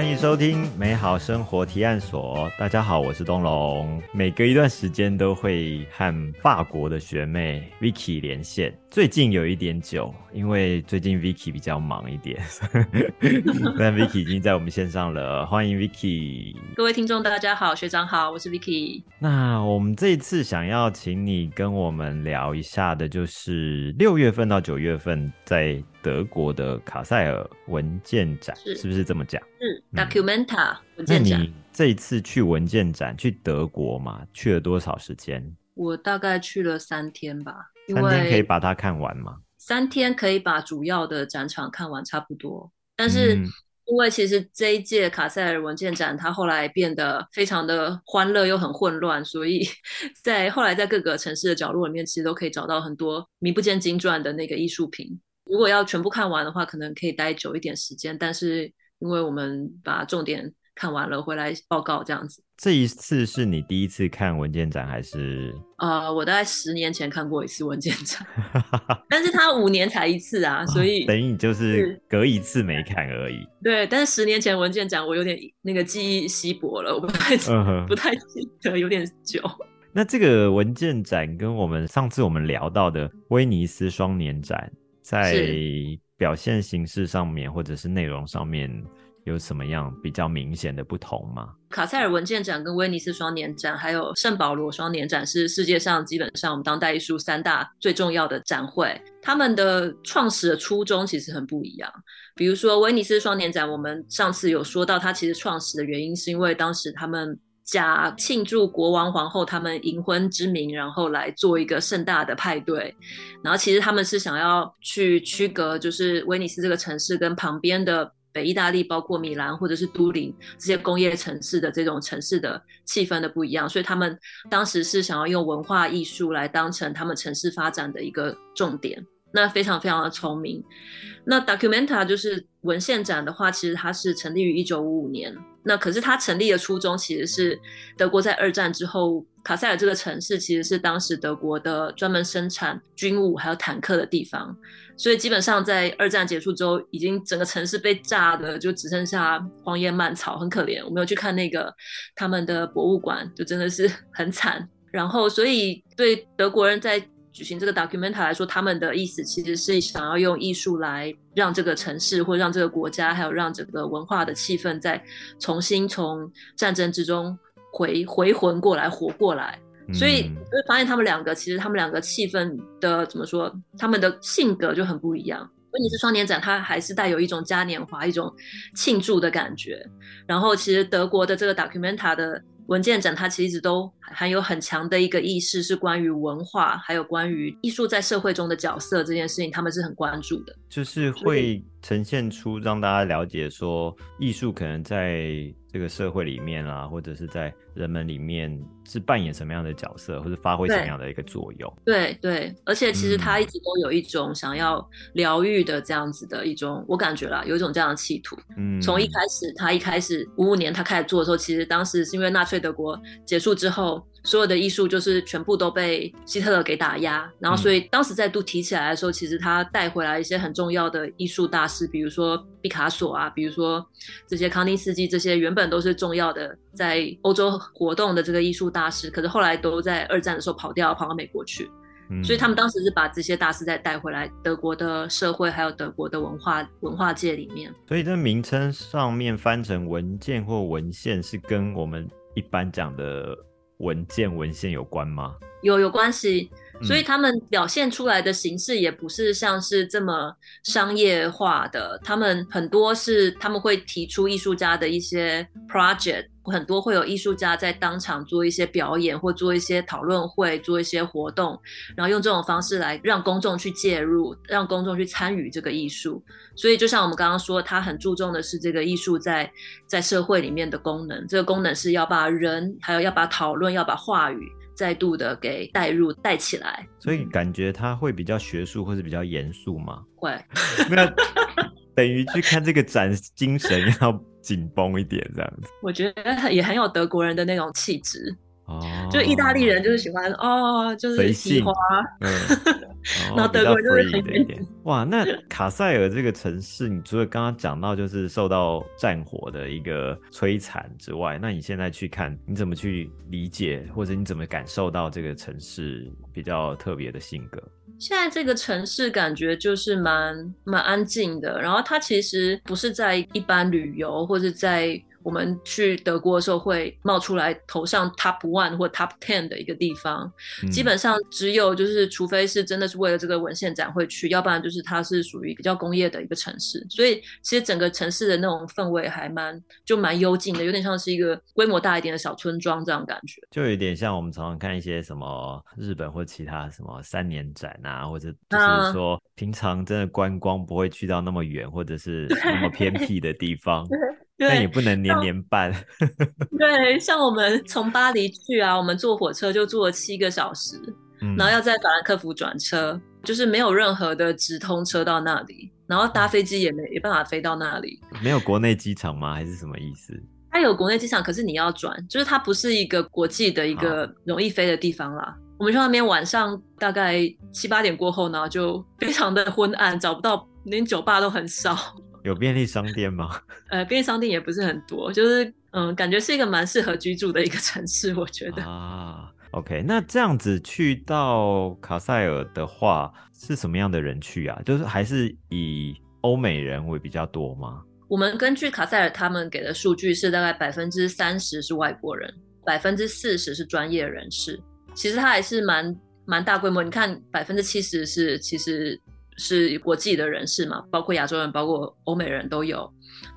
欢迎收听美好生活提案所。大家好，我是东龙。每隔一段时间都会和法国的学妹 Vicky 连线，最近有一点久，因为最近 Vicky 比较忙一点。但 Vicky 已经在我们线上了，欢迎 Vicky。各位听众，大家好，学长好，我是 Vicky。那我们这一次想要请你跟我们聊一下的，就是六月份到九月份在德国的卡塞尔文件展，是是不是这么讲？嗯 Documenta 文件展你，这一次去文件展去德国嘛？去了多少时间？我大概去了三天吧，因三天可以把它看完吗？三天可以把主要的展场看完差不多。但是嗯因为其实这一届卡塞尔文件展，它后来变得非常的欢乐又很混乱，所以 在后来在各个城市的角落里面，其实都可以找到很多名不见经传的那个艺术品。如果要全部看完的话，可能可以待久一点时间，但是因为我们把重点看完了，回来报告这样子。这一次是你第一次看文件展，还是？呃，我大概十年前看过一次文件展，但是他五年才一次啊，所以 等于你就是隔一次没看而已。对，但是十年前文件展我有点那个记忆稀薄了，我不太、嗯不太记得，有点久。那这个文件展跟我们上次我们聊到的威尼斯双年展，在表现形式上面或者是内容上面有什么样比较明显的不同吗？卡塞尔文件展跟威尼斯双年展，还有圣保罗双年展是世界上基本上我们当代艺术三大最重要的展会，他们的创始的初衷其实很不一样。比如说威尼斯双年展，我们上次有说到，它其实创始的原因是因为当时他们假庆祝国王皇后他们银婚之名，然后来做一个盛大的派对。然后其实他们是想要去区隔，就是威尼斯这个城市跟旁边的北意大利，包括米兰或者是都灵这些工业城市的这种城市的气氛的不一样，所以他们当时是想要用文化艺术来当成他们城市发展的一个重点。那非常非常的聪明。那 Documenta 就是文献展的话，其实它是成立于一九五五年。那可是它成立的初衷其实是德国在二战之后，卡塞尔这个城市其实是当时德国的专门生产军武还有坦克的地方。所以基本上在二战结束之后，已经整个城市被炸的就只剩下荒野蔓草，很可怜。我没有去看那个他们的博物馆，就真的是 很惨。然后，所以对德国人在举行这个 documenta 来说，他们的意思其实是想要用艺术来让这个城市，或让这个国家，还有让整个文化的气氛再重新从战争之中回回魂过来，活过来。所以嗯就会发现他们两个其实他们两个气氛的怎么说，他们的性格就很不一样。威尼斯双年展它还是带有一种嘉年华、一种庆祝的感觉。然后其实德国的这个 Documenta 的文件展，它其实一直都含有很强的一个意识，是关于文化，还有关于艺术在社会中的角色这件事情，他们是很关注的。就是会呈现出让大家了解说，艺术可能在这个社会里面啊，或者是在人们里面是扮演什么样的角色，或者发挥什么样的一个作用。对对，而且其实他嗯一直都有一种想要疗愈的这样子的一种，我感觉啦，有一种这样的企图。嗯，从一开始，他一开始五五年他开始做的时候，其实当时是因为纳粹德国结束之后，所有的艺术就是全部都被希特勒给打压，然后所以当时再度提起来的时候，其实他带回来一些很重要的艺术大师，比如说毕卡索啊，比如说这些康定斯基这些原本都是重要的在欧洲活动的这个艺术大师，可是后来都在二战的时候跑掉，跑到美国去。嗯所以他们当时是把这些大师再带回来德国的社会，还有德国的文化文化界里面。所以这名称上面翻成文件或文献，是跟我们一般讲的文件文献有关吗？有有关系，所以嗯他们表现出来的形式也不是像是这么商业化的，他们很多是他们会提出艺术家的一些 project，很多会有艺术家在当场做一些表演或做一些讨论会，做一些活动，然后用这种方式来让公众去介入，让公众去参与这个艺术。所以就像我们刚刚说，他很注重的是这个艺术在在社会里面的功能，这个功能是要把人，还有要把讨论，要把话语。再度的给带入带起来，所以感觉他会比较学术或是比较严肃吗？会 那等于去看这个展，精神要紧绷一点，这样子。我觉得也很有德国人的那种气质。哦，就意大利人就是喜欢哦，就是随提性花，嗯，然后德国人就是很一点。哇，那卡塞尔这个城市，你除了刚刚讲到就是受到战火的一个摧残之外，那你现在去看，你怎么去理解，或者你怎么感受到这个城市比较特别的性格？现在这个城市感觉就是蛮蛮安静的，然后它其实不是在一般旅游或者在。我们去德国的时候会冒出来头上 top one 或 top ten 的一个地方，基本上只有就是，除非是真的是为了这个文献展会去，要不然就是它是属于比较工业的一个城市，所以其实整个城市的那种氛围还蛮就蛮幽静的，有点像是一个规模大一点的小村庄这样感觉，就有点像我们常常看一些什么日本或其他什么三年展啊，或者就是说平常真的观光不会去到那么远或者是那么偏僻的地方。但也不能年年办。对，像我们从巴黎去啊，我们坐火车就坐了七个小时，然后要在法兰克福转车，就是没有任何的直通车到那里，然后搭飞机也没没办法飞到那里。没有国内机场吗？还是什么意思？它有国内机场，可是你要转，就是它不是一个国际的一个容易飞的地方啦。我们去那边晚上大概七八点过后呢，就非常的昏暗，找不到，连酒吧都很少。有便利商店吗？呃，便利商店也不是很多，就是嗯，感觉是一个蛮适合居住的一个城市，我觉得。啊，OK，那这样子去到卡塞尔的话，是什么样的人去啊？就是还是以欧美人为比较多吗？我们根据卡塞尔他们给的数据是大概百分之三十是外国人，百分之四十是专业人士。其实它还是蛮蛮大规模，你看百分之七十是其实。是国际的人士嘛，包括亚洲人，包括欧美人都有，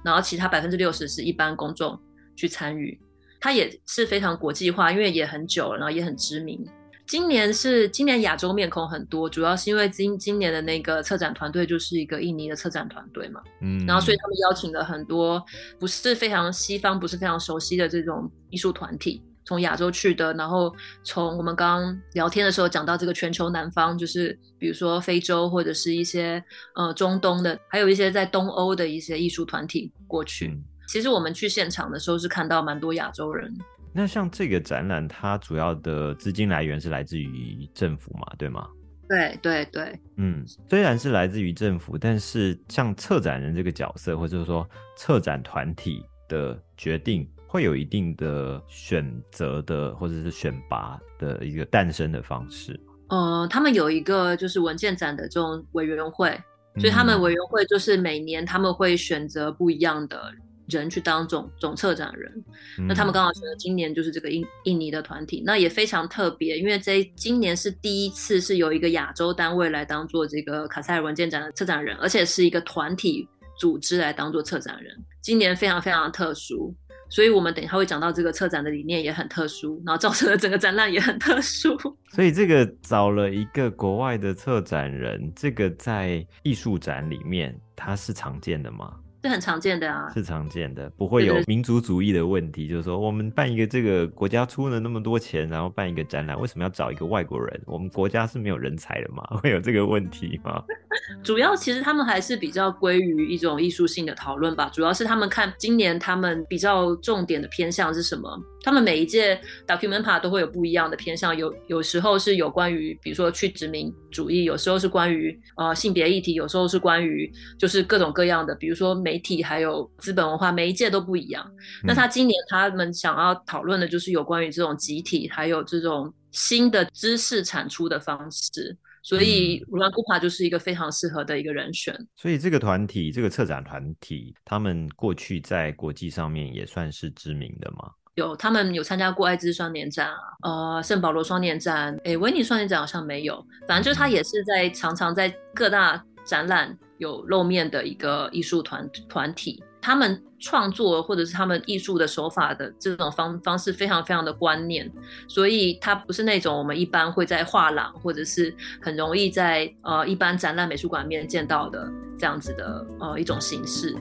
然后其他百分之六十是一般公众去参与，它也是非常国际化，因为也很久了，然后也很知名。今年是今年亚洲面孔很多，主要是因为今今年的那个策展团队就是一个印尼的策展团队嘛，嗯，然后所以他们邀请了很多不是非常西方、不是非常熟悉的这种艺术团体。从亚洲去的，然后从我们刚刚聊天的时候讲到这个全球南方，就是比如说非洲或者是一些呃中东的，还有一些在东欧的一些艺术团体过去。其实我们去现场的时候是看到蛮多亚洲人。那像这个展览，它主要的资金来源是来自于政府嘛？对吗？对对对。嗯，虽然是来自于政府，但是像策展人这个角色，或者说策展团体的决定。会有一定的选择的，或者是选拔的一个诞生的方式。呃，他们有一个就是文件展的这种委员会，所以他们委员会就是每年他们会选择不一样的人去当总总策展人。那他们刚好选择今年就是这个印印尼的团体，那也非常特别，因为这今年是第一次是由一个亚洲单位来当做这个卡塞尔文件展的策展人，而且是一个团体组织来当做策展人。今年非常非常特殊。所以，我们等一下会讲到这个策展的理念也很特殊，然后造成了整个展览也很特殊。所以，这个找了一个国外的策展人，这个在艺术展里面，它是常见的吗？是很常见的啊，是常见的，不会有民族主义的问题。就是说，我们办一个这个国家出了那么多钱，然后办一个展览，为什么要找一个外国人？我们国家是没有人才的嘛？会有这个问题吗？主要其实他们还是比较归于一种艺术性的讨论吧。主要是他们看今年他们比较重点的偏向是什么？他们每一届 Documenta 都会有不一样的偏向，有有时候是有关于比如说去殖民主义，有时候是关于呃性别议题，有时候是关于就是各种各样的，比如说媒体还有资本文化，每一届都不一样。那他今年他们想要讨论的就是有关于这种集体，还有这种新的知识产出的方式。所以，鲁兰古帕就是一个非常适合的一个人选。所以，这个团体，这个策展团体，他们过去在国际上面也算是知名的吗？有，他们有参加过艾滋双年展啊，呃，圣保罗双年展，诶，维尼双年展好像没有。反正就是他也是在常常在各大展览有露面的一个艺术团团体。他们创作或者是他们艺术的手法的这种方方式非常非常的观念，所以它不是那种我们一般会在画廊或者是很容易在呃一般展览美术馆面见到的这样子的呃一种形式。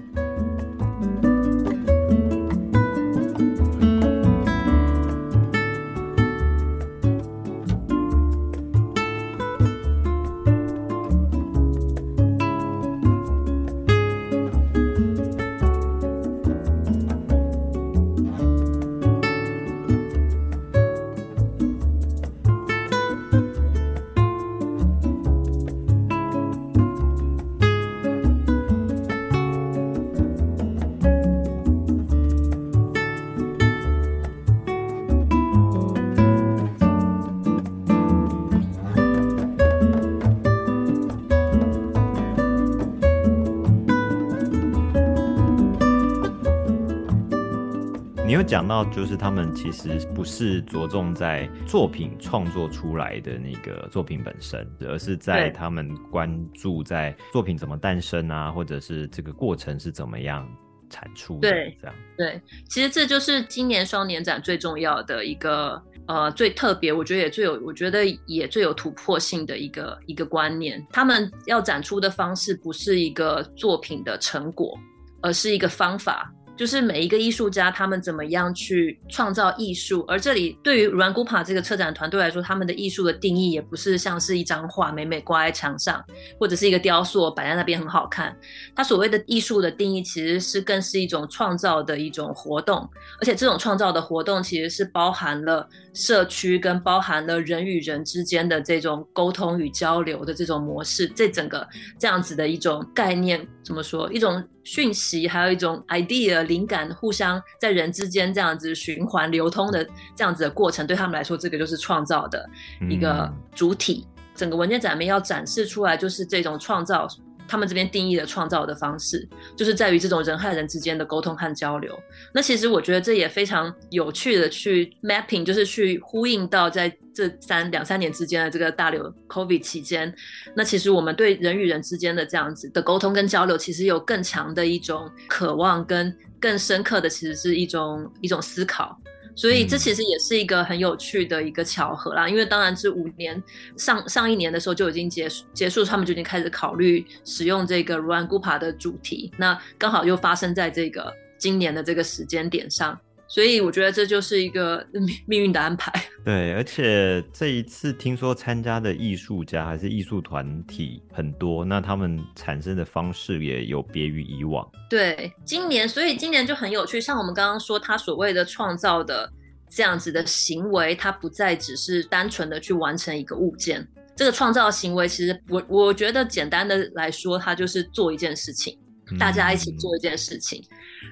有讲到，就是他们其实不是着重在作品创作出来的那个作品本身，而是在他们关注在作品怎么诞生啊，或者是这个过程是怎么样产出的。对，这样对，其实这就是今年双年展最重要的一个。呃，最特别，我觉得也最有，我觉得也最有突破性的一个一个观念。他们要展出的方式不是一个作品的成果，而是一个方法。就是每一个艺术家，他们怎么样去创造艺术？而这里对于 Rangupa 这个策展团队来说，他们的艺术的定义也不是像是一张画美美挂在墙上，或者是一个雕塑摆在那边很好看。他所谓的艺术的定义，其实是更是一种创造的一种活动，而且这种创造的活动其实是包含了社区跟包含了人与人之间的这种沟通与交流的这种模式。这整个这样子的一种概念，怎么说？一种。讯息还有一种 idea 灵感，互相在人之间这样子循环流通的这样子的过程，对他们来说，这个就是创造的一个主体。整个文件展面要展示出来，就是这种创造。他们这边定义的创造的方式，就是在于这种人和人之间的沟通和交流。那其实我觉得这也非常有趣的去 mapping，就是去呼应到在这三两三年之间的这个大流 COVID 期间，那其实我们对人与人之间的这样子的沟通跟交流，其实有更强的一种渴望，跟更深刻的其实是一种一种思考。所以这其实也是一个很有趣的一个巧合啦，因为当然是五年上上一年的时候就已经结束结束，他们就已经开始考虑使用这个 Run Gupa 的主题，那刚好又发生在这个今年的这个时间点上。所以我觉得这就是一个 命运的安排。对，而且这一次听说参加的艺术家还是艺术团体很多，那他们产生的方式也有别于以往。对，今年所以今年就很有趣，像我们刚刚说，他所谓的创造的这样子的行为，它不再只是单纯的去完成一个物件。这个创造行为，其实我我觉得简单的来说，它就是做一件事情。大家一起做一件事情，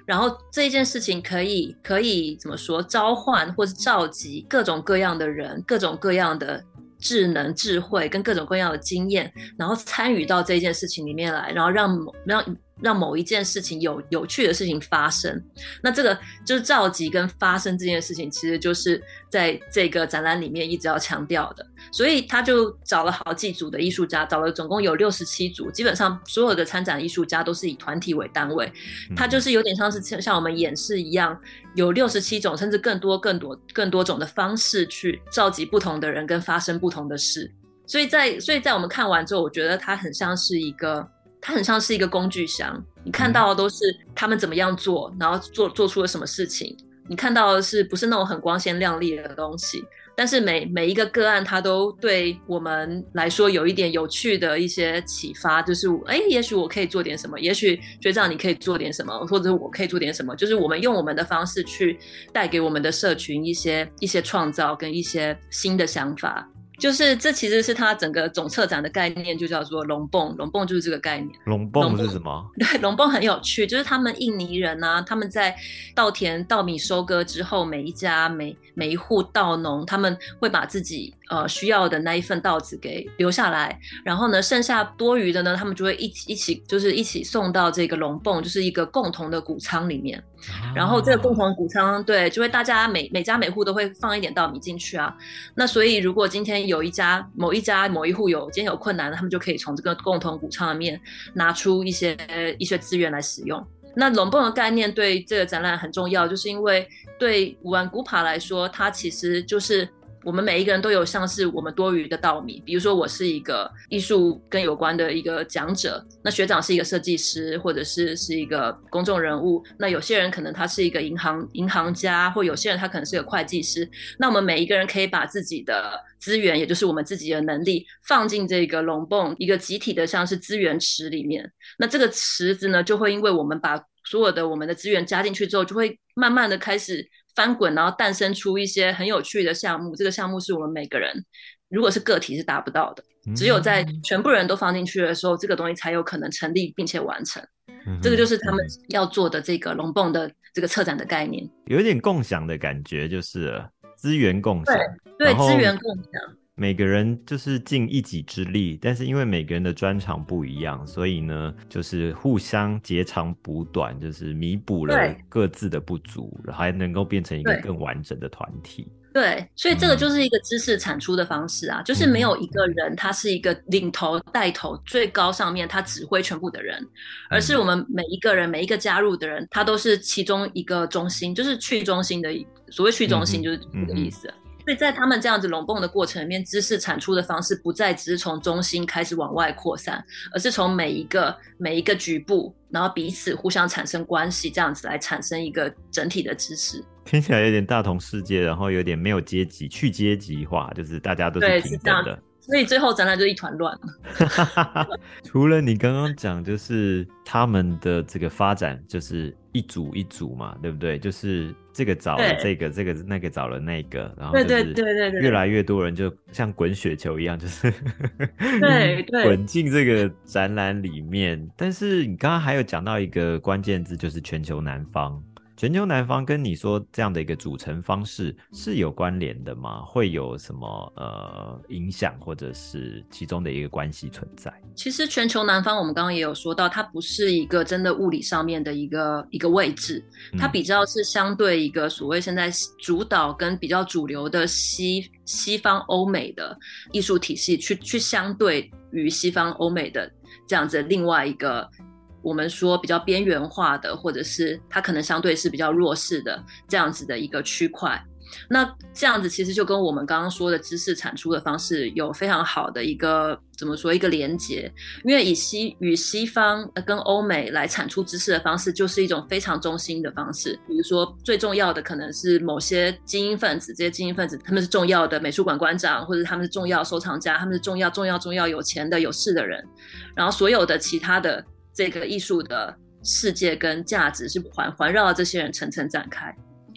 然后这一件事情可以可以怎么说？召唤或是召集各种各样的人，各种各样的智能、智慧跟各种各样的经验，然后参与到这件事情里面来，然后让让。让某一件事情有有趣的事情发生，那这个就是召集跟发生这件事情，其实就是在这个展览里面一直要强调的。所以他就找了好几组的艺术家，找了总共有六十七组，基本上所有的参展艺术家都是以团体为单位。他就是有点像是像我们演示一样，有六十七种甚至更多、更多、更多种的方式去召集不同的人跟发生不同的事。所以在所以在我们看完之后，我觉得它很像是一个。它很像是一个工具箱，你看到的都是他们怎么样做，然后做做出了什么事情。你看到的是不是那种很光鲜亮丽的东西？但是每每一个个案，它都对我们来说有一点有趣的一些启发，就是哎，也许我可以做点什么，也许学长你可以做点什么，或者我可以做点什么，就是我们用我们的方式去带给我们的社群一些一些创造跟一些新的想法。就是这其实是它整个总策展的概念，就叫做龙蹦。龙蹦就是这个概念。龙蹦是什么？对，龙蹦很有趣，就是他们印尼人呢，他们在稻田稻米收割之后，每一家每每一户稻农，他们会把自己呃需要的那一份稻子给留下来，然后呢，剩下多余的呢，他们就会一起一起就是一起送到这个龙泵，就是一个共同的谷仓里面。然后这个共同谷仓，对，就会大家每每家每户都会放一点稻米进去啊。那所以如果今天有一家某一家某一户有今天有困难，他们就可以从这个共同谷仓里面拿出一些一些资源来使用。那龙泵的概念对这个展览很重要，就是因为对五万古帕来说，它其实就是。我们每一个人都有像是我们多余的稻米，比如说我是一个艺术跟有关的一个讲者，那学长是一个设计师，或者是是一个公众人物，那有些人可能他是一个银行银行家，或有些人他可能是个会计师，那我们每一个人可以把自己的资源，也就是我们自己的能力，放进这个龙泵一个集体的像是资源池里面，那这个池子呢，就会因为我们把所有的我们的资源加进去之后，就会慢慢的开始。翻滚，然后诞生出一些很有趣的项目。这个项目是我们每个人，如果是个体是达不到的，只有在全部人都放进去的时候，这个东西才有可能成立并且完成。这个就是他们要做的这个龙蹦的这个策展的概念，有点共享的感觉，就是资源共享。对，资源共享。每个人就是尽一己之力，但是因为每个人的专长不一样，所以呢，就是互相截长补短，就是弥补了各自的不足，还能够变成一个更完整的团体。对，所以这个就是一个知识产出的方式啊，就是没有一个人他是一个领头带头最高上面他指挥全部的人，而是我们每一个人每一个加入的人，他都是其中一个中心，就是去中心的所谓去中心就是这个意思。所以在他们这样子拢蹦的过程里面，知识产出的方式不再只是从中心开始往外扩散，而是从每一个每一个局部，然后彼此互相产生关系，这样子来产生一个整体的知识。听起来有点大同世界，然后有点没有阶级，去阶级化，就是大家都是平等的。所以最后展览就一团乱了。除了你刚刚讲，就是他们的这个发展，就是一组一组嘛，对不对？就是这个找了这个，这个那个找了那个，然后对对对对对，越来越多人就像滚雪球一样，就是对对 滚进这个展览里面。但是你刚刚还有讲到一个关键字，就是全球南方。全球南方跟你说这样的一个组成方式是有关联的吗？会有什么呃影响，或者是其中的一个关系存在？其实全球南方我们刚刚也有说到，它不是一个真的物理上面的一个一个位置，它比较是相对一个所谓现在主导跟比较主流的西西方欧美的艺术体系去去相对于西方欧美的这样子另外一个。我们说比较边缘化的，或者是它可能相对是比较弱势的这样子的一个区块，那这样子其实就跟我们刚刚说的知识产出的方式有非常好的一个怎么说一个连接，因为以西与西方跟欧美来产出知识的方式，就是一种非常中心的方式。比如说最重要的可能是某些精英分子，这些精英分子他们是重要的美术馆馆长，或者他们是重要收藏家，他们是重要重要重要有钱的有势的人，然后所有的其他的。这个艺术的世界跟价值是环环绕这些人层层展开，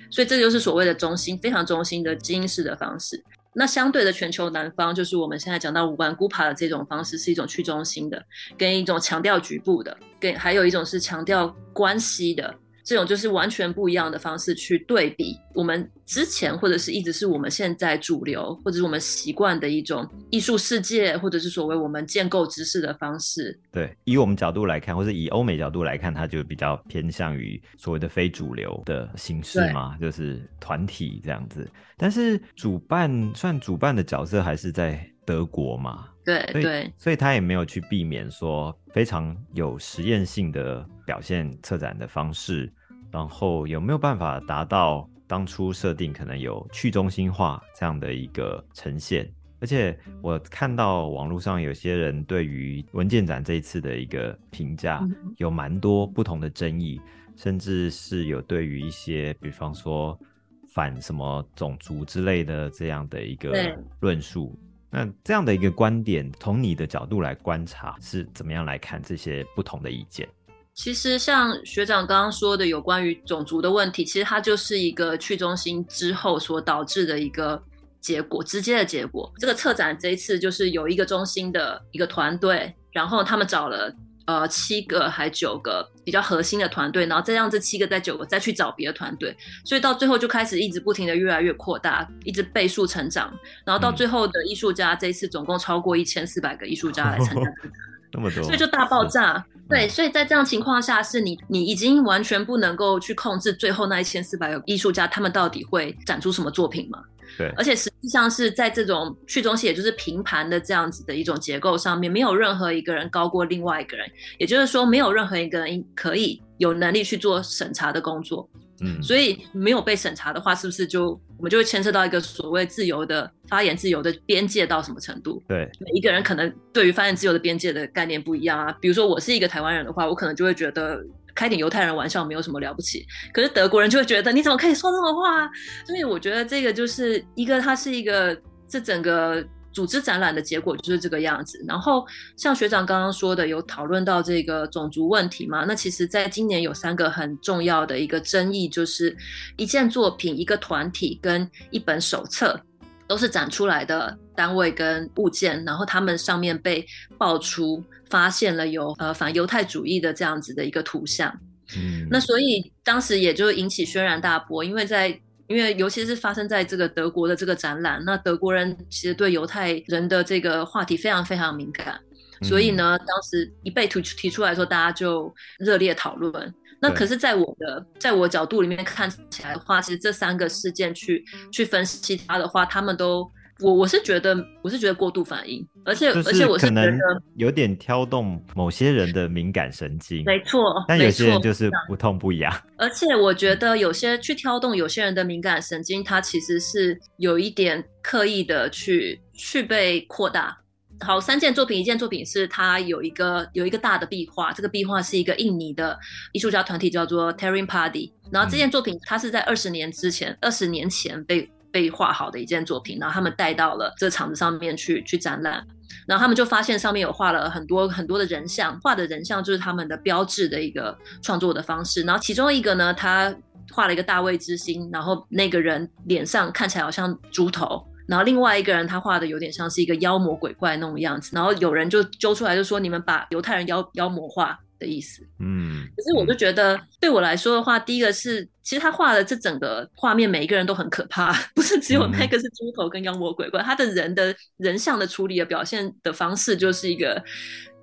所以这就是所谓的中心，非常中心的精英式的方式。那相对的全球南方，就是我们现在讲到五官孤爬的这种方式，是一种去中心的，跟一种强调局部的，跟还有一种是强调关系的。这种就是完全不一样的方式去对比我们之前或者是一直是我们现在主流或者是我们习惯的一种艺术世界，或者是所谓我们建构知识的方式。对，以我们角度来看，或者以欧美角度来看，它就比较偏向于所谓的非主流的形式嘛，就是团体这样子。但是主办算主办的角色还是在德国嘛？对对，所以他也没有去避免说非常有实验性的表现策展的方式，然后有没有办法达到当初设定可能有去中心化这样的一个呈现？而且我看到网络上有些人对于文件展这一次的一个评价有蛮多不同的争议，甚至是有对于一些比方说反什么种族之类的这样的一个论述。那这样的一个观点，从你的角度来观察，是怎么样来看这些不同的意见？其实像学长刚刚说的，有关于种族的问题，其实它就是一个去中心之后所导致的一个结果，直接的结果。这个策展这一次就是有一个中心的一个团队，然后他们找了。呃，七个还九个比较核心的团队，然后再让这七个再九个再去找别的团队，所以到最后就开始一直不停的越来越扩大，一直倍数成长，然后到最后的艺术家这一次总共超过一千四百个艺术家来参加，那么多，所以就大爆炸。对，所以在这样情况下，是你你已经完全不能够去控制最后那一千四百个艺术家他们到底会展出什么作品吗？对，而且实际上是在这种去中心，也就是平盘的这样子的一种结构上面，没有任何一个人高过另外一个人，也就是说，没有任何一个人可以有能力去做审查的工作。嗯，所以没有被审查的话，是不是就我们就会牵涉到一个所谓自由的发言自由的边界到什么程度？对，每一个人可能对于发言自由的边界的概念不一样啊。比如说，我是一个台湾人的话，我可能就会觉得。开点犹太人玩笑没有什么了不起，可是德国人就会觉得你怎么可以说这种话？所以我觉得这个就是一个，它是一个这整个组织展览的结果就是这个样子。然后像学长刚刚说的，有讨论到这个种族问题嘛？那其实在今年有三个很重要的一个争议，就是一件作品、一个团体跟一本手册。都是展出来的单位跟物件，然后他们上面被爆出发现了有呃反犹太主义的这样子的一个图像，嗯，那所以当时也就引起轩然大波，因为在因为尤其是发生在这个德国的这个展览，那德国人其实对犹太人的这个话题非常非常敏感，所以呢，当时一被提提出来说，大家就热烈讨论。那可是，在我的在我角度里面看起来的话，其实这三个事件去去分析它的话，他们都。我我是觉得，我是觉得过度反应，而且而且我是觉得有点挑动某些人的敏感神经，没错，但有些人就是不痛不痒。而且我觉得有些去挑动有些人的敏感神经，它其实是有一点刻意的去去被扩大。好，三件作品，一件作品是它有一个有一个大的壁画，这个壁画是一个印尼的艺术家团体叫做 Terry Party，然后这件作品它是在二十年之前，二十年前被。被画好的一件作品，然后他们带到了这场子上面去去展览，然后他们就发现上面有画了很多很多的人像，画的人像就是他们的标志的一个创作的方式。然后其中一个呢，他画了一个大卫之星，然后那个人脸上看起来好像猪头，然后另外一个人他画的有点像是一个妖魔鬼怪那种样子，然后有人就揪出来就说你们把犹太人妖妖魔化。的意思，嗯，可是我就觉得，对我来说的话，第一个是，其实他画的这整个画面，每一个人都很可怕，不是只有那个是猪头跟妖魔鬼怪，他的人的人像的处理的表现的方式，就是一个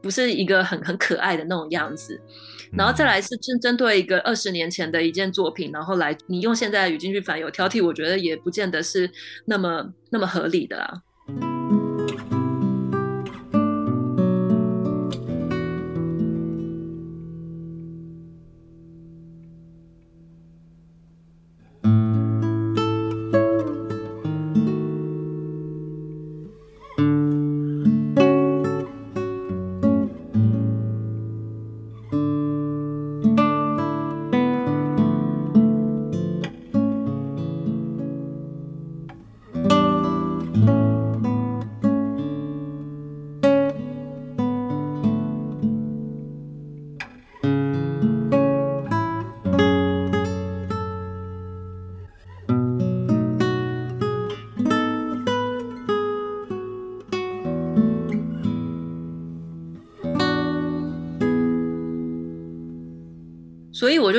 不是一个很很可爱的那种样子。然后再来是针针对一个二十年前的一件作品，然后来你用现在的语境去反有挑剔，我觉得也不见得是那么那么合理的啦。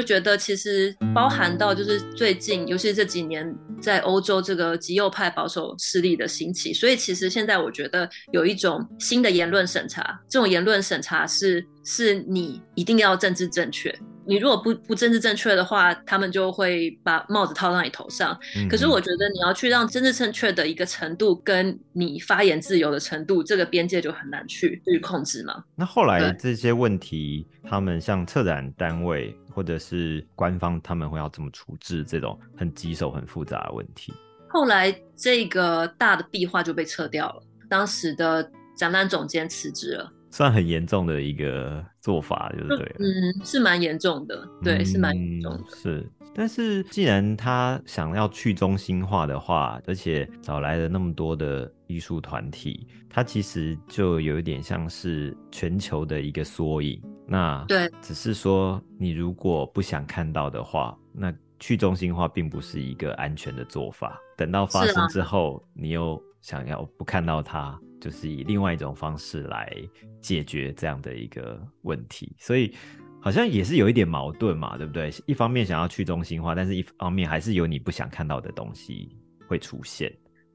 就觉得，其实包含到就是最近，尤其这几年，在欧洲这个极右派保守势力的兴起，所以其实现在我觉得有一种新的言论审查，这种言论审查是是你一定要政治正确。你如果不不政治正确的话，他们就会把帽子套到你头上。可是我觉得你要去让政治正确的一个程度，跟你发言自由的程度，这个边界就很难去去控制嘛。那后来这些问题，他们像策展单位或者是官方，他们会要怎么处置这种很棘手、很复杂的问题？后来这个大的壁画就被撤掉了，当时的展览总监辞职了。算很严重的一个做法，就是对，嗯，是蛮严重的，对，是蛮严重的。是，但是既然他想要去中心化的话，而且找来了那么多的艺术团体，它其实就有一点像是全球的一个缩影。那对，只是说你如果不想看到的话，那去中心化并不是一个安全的做法。等到发生之后，你又想要不看到它。就是以另外一种方式来解决这样的一个问题，所以好像也是有一点矛盾嘛，对不对？一方面想要去中心化，但是一方面还是有你不想看到的东西会出现。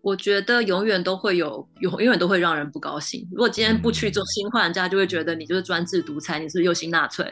我觉得永远都会有，永永远都会让人不高兴。如果今天不去中心化，人家就会觉得你就是专制独裁，你是右心纳粹。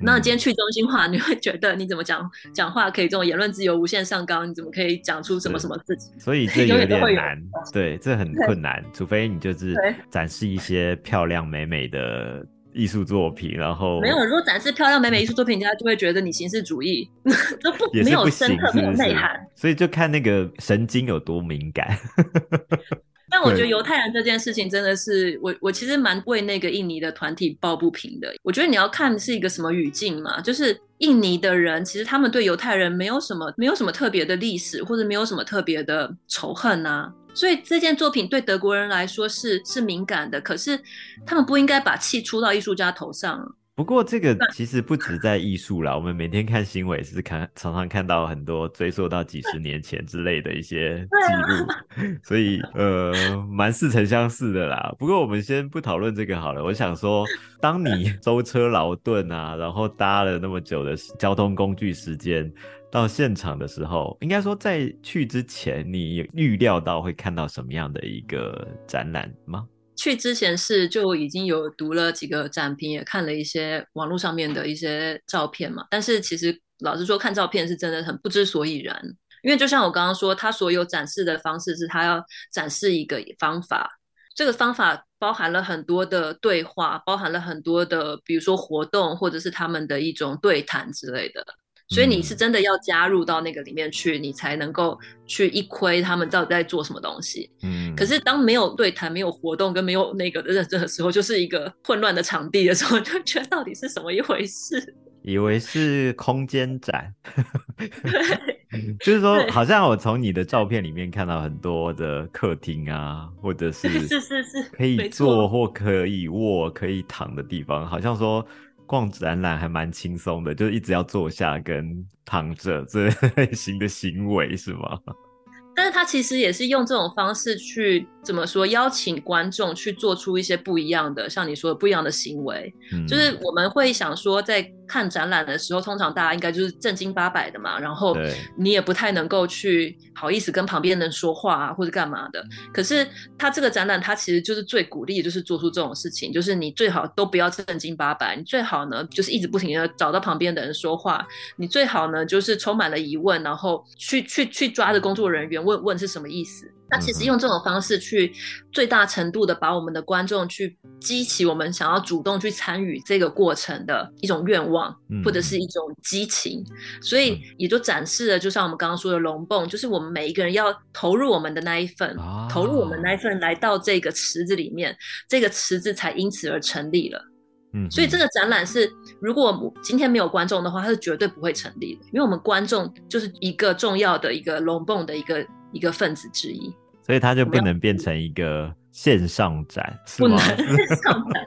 那今天去中心化，你会觉得你怎么讲讲话可以这种言论自由无限上纲？你怎么可以讲出什么什么自己？所以这 有点难，对，这很困难。除非你就是展示一些漂亮美美的。艺术作品，然后没有。如果展示漂亮美美艺术作品，人家就会觉得你形式主义，都不没有深刻，没有内涵。所以就看那个神经有多敏感。但我觉得犹太人这件事情真的是，我我其实蛮为那个印尼的团体抱不平的。我觉得你要看是一个什么语境嘛，就是印尼的人其实他们对犹太人没有什么没有什么特别的历史，或者没有什么特别的仇恨啊。所以这件作品对德国人来说是是敏感的，可是他们不应该把气出到艺术家头上。不过这个其实不止在艺术啦，我们每天看新闻是看常常看到很多追溯到几十年前之类的一些记录，所以呃蛮似曾相识的啦。不过我们先不讨论这个好了。我想说，当你 舟车劳顿啊，然后搭了那么久的交通工具时间到现场的时候，应该说在去之前，你预料到会看到什么样的一个展览吗？去之前是就已经有读了几个展评，也看了一些网络上面的一些照片嘛。但是其实老实说，看照片是真的很不知所以然。因为就像我刚刚说，他所有展示的方式是他要展示一个方法，这个方法包含了很多的对话，包含了很多的，比如说活动或者是他们的一种对谈之类的。所以你是真的要加入到那个里面去，你才能够去一窥他们到底在做什么东西。嗯，可是当没有对谈、没有活动跟没有那个的认真的时候，就是一个混乱的场地的时候，就觉得到底是什么一回事？以为是空间展，就是说，好像我从你的照片里面看到很多的客厅啊，或者是 是是是，可以坐或可以卧、可以躺的地方，好像说。逛展览还蛮轻松的，就是一直要坐下跟躺着这 类型的行为，是吗？但是他其实也是用这种方式去怎么说，邀请观众去做出一些不一样的，像你说的不一样的行为，就是我们会想说在。看展览的时候，通常大家应该就是正经八百的嘛，然后你也不太能够去好意思跟旁边人说话啊，或者干嘛的。可是他这个展览，他其实就是最鼓励，就是做出这种事情，就是你最好都不要正经八百，你最好呢就是一直不停的找到旁边的人说话，你最好呢就是充满了疑问，然后去去去抓着工作人员问问是什么意思。他其实用这种方式去最大程度的把我们的观众去激起我们想要主动去参与这个过程的一种愿望，或者是一种激情，所以也就展示了，就像我们刚刚说的龙蹦，就是我们每一个人要投入我们的那一份，投入我们那一份来到这个池子里面，这个池子才因此而成立了。嗯，所以这个展览是，如果今天没有观众的话，它是绝对不会成立的，因为我们观众就是一个重要的一个龙蹦的一个一个分子之一。所以它就不能变成一个线上展，不能 线上展，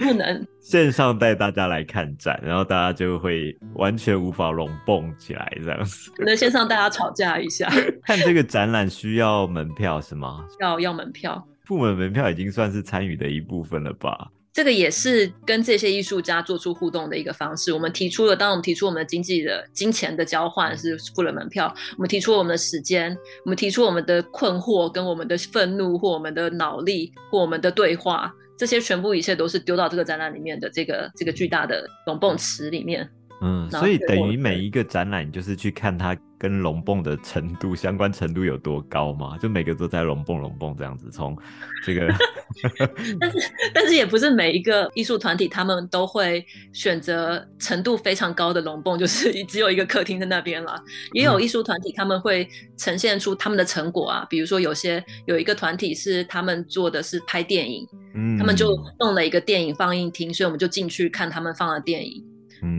不能 线上带大家来看展，然后大家就会完全无法融蹦起来这样子。那线上大家吵架一下，看这个展览需要门票是吗？要要门票，部门门票已经算是参与的一部分了吧？这个也是跟这些艺术家做出互动的一个方式。我们提出了，当我们提出我们的经济的金钱的交换是付了门票，我们提出我们的时间，我们提出我们的困惑跟我们的愤怒或我们的脑力或我们的对话，这些全部一切都是丢到这个展览里面的这个这个巨大的龙蹦池里面。嗯，所以等于每一个展览就是去看它跟龙蹦的程度 相关程度有多高嘛？就每个都在龙蹦龙蹦这样子，从这个，但是但是也不是每一个艺术团体他们都会选择程度非常高的龙蹦，就是只有一个客厅在那边了。也有艺术团体他们会呈现出他们的成果啊，比如说有些有一个团体是他们做的是拍电影，嗯，他们就弄了一个电影放映厅，所以我们就进去看他们放的电影。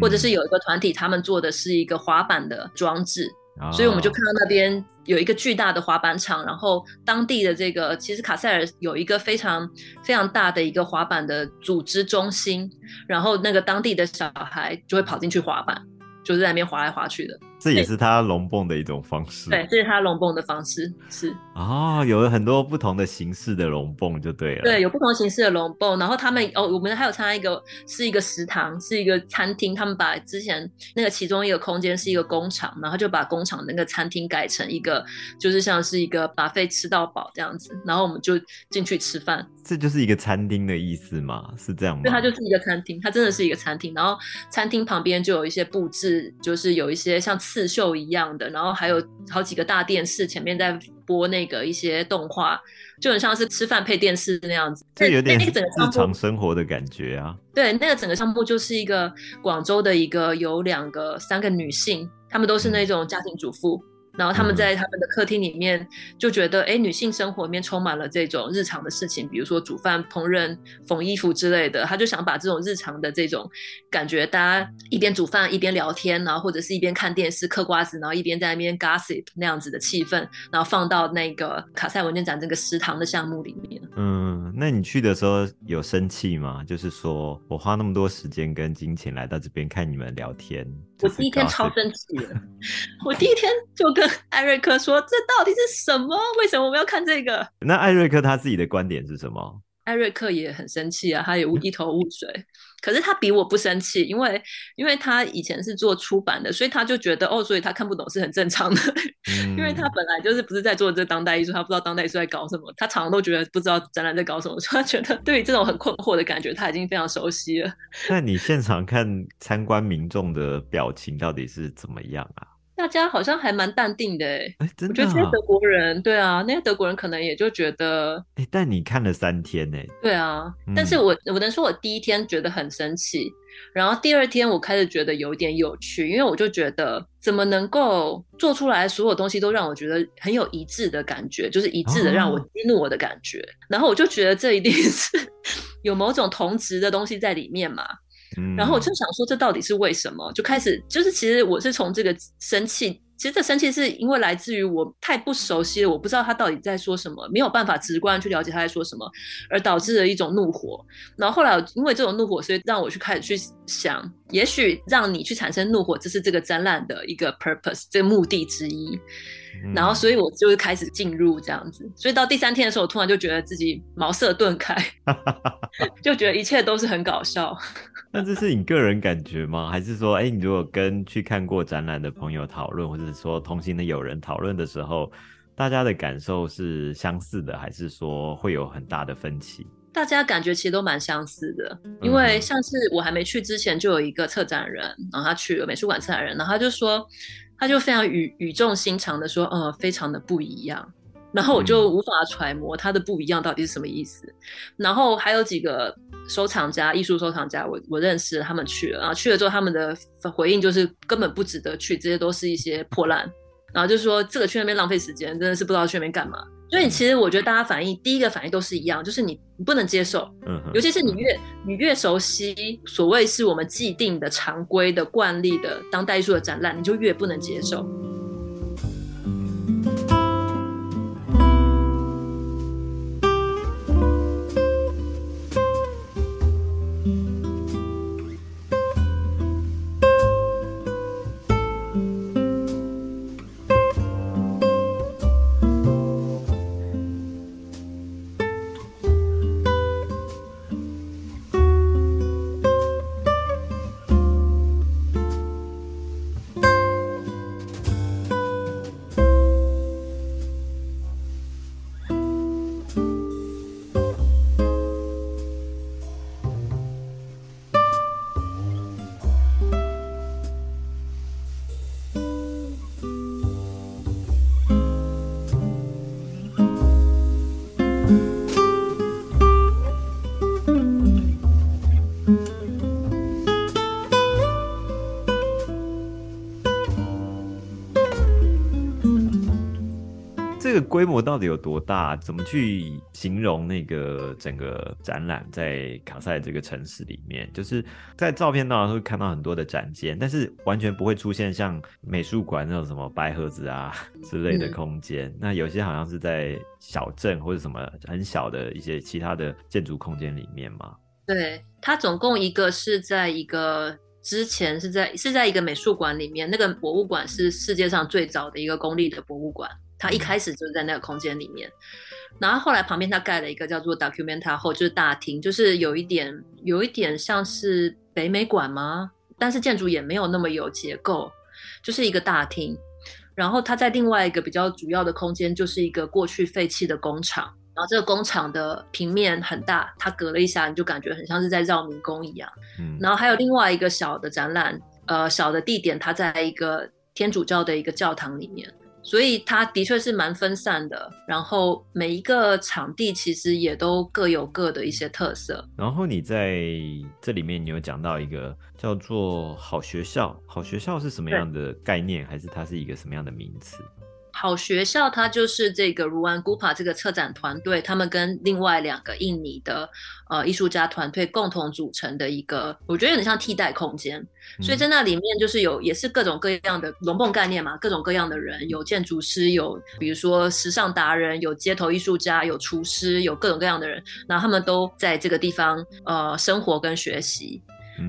或者是有一个团体，他们做的是一个滑板的装置，所以我们就看到那边有一个巨大的滑板场，然后当地的这个其实卡塞尔有一个非常非常大的一个滑板的组织中心，然后那个当地的小孩就会跑进去滑板。就是在那边滑来滑去的，这也是他龙蹦的一种方式。对，这是他龙蹦的方式，是哦，有了很多不同的形式的龙蹦就对了。对，有不同形式的龙蹦，然后他们哦，我们还有参加一个是一个食堂，是一个餐厅，他们把之前那个其中一个空间是一个工厂，然后就把工厂那个餐厅改成一个，就是像是一个把费吃到饱这样子，然后我们就进去吃饭。这就是一个餐厅的意思吗？是这样吗？对，它就是一个餐厅，它真的是一个餐厅。然后餐厅旁边就有一些布置，就是有一些像刺绣一样的，然后还有好几个大电视，前面在播那个一些动画，就很像是吃饭配电视那样子。这有点日常生活的感觉啊。对，那个整个项目就是一个广州的一个有两个三个女性，她们都是那种家庭主妇。然后他们在他们的客厅里面就觉得，哎，女性生活里面充满了这种日常的事情，比如说煮饭、烹饪、缝衣服之类的。他就想把这种日常的这种感觉，大家一边煮饭一边聊天，然后或者是一边看电视嗑瓜子，然后一边在那边 gossip 那样子的气氛，然后放到那个卡塞文件展这个食堂的项目里面。嗯，那你去的时候有生气吗？就是说我花那么多时间跟金钱来到这边看你们聊天，我第一天超生气的。我第一天就跟 艾瑞克说：“这到底是什么？为什么我们要看这个？”那艾瑞克他自己的观点是什么？艾瑞克也很生气啊，他也一头雾水。可是他比我不生气，因为因为他以前是做出版的，所以他就觉得哦，所以他看不懂是很正常的。因为他本来就是不是在做这当代艺术，他不知道当代艺术在搞什么，他常常都觉得不知道展览在搞什么，所以他觉得对于这种很困惑的感觉，他已经非常熟悉了。那你现场看参观民众的表情到底是怎么样啊？大家好像还蛮淡定的哎，哎，真的，我觉得这些德国人，对啊，那些德国人可能也就觉得，哎，但你看了三天呢？对啊，但是我我能说，我第一天觉得很生气，然后第二天我开始觉得有点有趣，因为我就觉得怎么能够做出来所有东西都让我觉得很有一致的感觉，就是一致的让我激怒我的感觉，然后我就觉得这一定是 有某种同质的东西在里面嘛。然后我就想说，这到底是为什么？就开始就是，其实我是从这个生气，其实这生气是因为来自于我太不熟悉了，我不知道他到底在说什么，没有办法直观去了解他在说什么，而导致了一种怒火。然后后来因为这种怒火，所以让我去开始去想，也许让你去产生怒火，这是这个展览的一个 purpose，这个目的之一。然后所以我就开始进入这样子，所以到第三天的时候，我突然就觉得自己茅塞顿开，就觉得一切都是很搞笑。那这是你个人感觉吗？还是说，哎，你如果跟去看过展览的朋友讨论，或者是说同行的友人讨论的时候，大家的感受是相似的，还是说会有很大的分歧？大家感觉其实都蛮相似的，因为像是我还没去之前，就有一个策展人，然后他去了美术馆策展人，然后他就说，他就非常语语重心长的说，呃，非常的不一样。然后我就无法揣摩他的不一样到底是什么意思。然后还有几个收藏家、艺术收藏家，我我认识，他们去了，然后去了之后，他们的回应就是根本不值得去，这些都是一些破烂。然后就是说这个去那边浪费时间，真的是不知道去那边干嘛。所以其实我觉得大家反应第一个反应都是一样，就是你你不能接受，嗯，尤其是你越你越熟悉所谓是我们既定的常规的惯例的当代艺术的展览，你就越不能接受。规模到底有多大？怎么去形容那个整个展览在卡塞这个城市里面？就是在照片当中会看到很多的展间，但是完全不会出现像美术馆那种什么白盒子啊 之类的空间。那有些好像是在小镇或者什么很小的一些其他的建筑空间里面嘛？对，它总共一个是在一个之前是在是在一个美术馆里面，那个博物馆是世界上最早的一个公立的博物馆。他一开始就是在那个空间里面，然后后来旁边他盖了一个叫做 Documenta 后，就是大厅，就是有一点有一点像是北美馆吗？但是建筑也没有那么有结构，就是一个大厅。然后他在另外一个比较主要的空间，就是一个过去废弃的工厂。然后这个工厂的平面很大，它隔了一下，你就感觉很像是在绕迷宫一样。嗯。然后还有另外一个小的展览，呃，小的地点，它在一个天主教的一个教堂里面。所以它的确是蛮分散的，然后每一个场地其实也都各有各的一些特色。然后你在这里面，你有讲到一个叫做“好学校”，好学校是什么样的概念，还是它是一个什么样的名词？好学校，它就是这个卢安古帕这个策展团队，他们跟另外两个印尼的呃艺术家团队共同组成的一个，我觉得有点像替代空间。所以在那里面就是有也是各种各样的龙凤概念嘛，各种各样的人，有建筑师，有比如说时尚达人，有街头艺术家，有厨师，有各种各样的人，然后他们都在这个地方呃生活跟学习。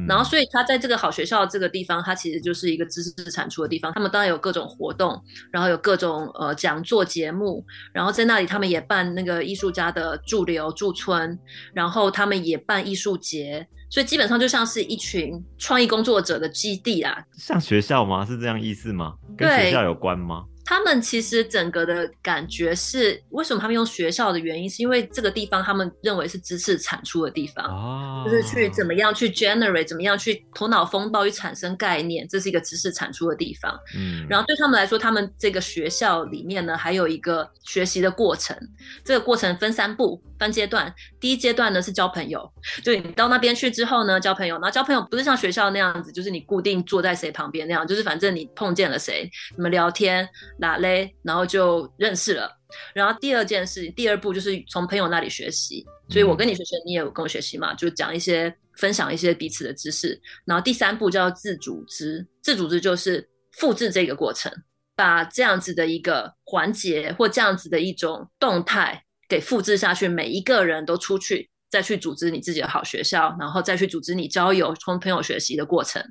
然后，所以他在这个好学校这个地方，它其实就是一个知识产出的地方。他们当然有各种活动，然后有各种呃讲座节目，然后在那里他们也办那个艺术家的驻留驻村，然后他们也办艺术节，所以基本上就像是一群创意工作者的基地啊。像学校吗？是这样意思吗？跟学校有关吗？他们其实整个的感觉是，为什么他们用学校的原因，是因为这个地方他们认为是知识产出的地方，就是去怎么样去 generate，怎么样去头脑风暴去产生概念，这是一个知识产出的地方。嗯，然后对他们来说，他们这个学校里面呢，还有一个学习的过程，这个过程分三步、分阶段。第一阶段呢是交朋友，就你到那边去之后呢，交朋友，然后交朋友不是像学校那样子，就是你固定坐在谁旁边那样，就是反正你碰见了谁，你们聊天。打嘞，然后就认识了。然后第二件事，第二步就是从朋友那里学习。所以我跟你学习，你也有跟我学习嘛，就讲一些、分享一些彼此的知识。然后第三步叫自组织，自组织就是复制这个过程，把这样子的一个环节或这样子的一种动态给复制下去。每一个人都出去，再去组织你自己的好学校，然后再去组织你交友、从朋友学习的过程，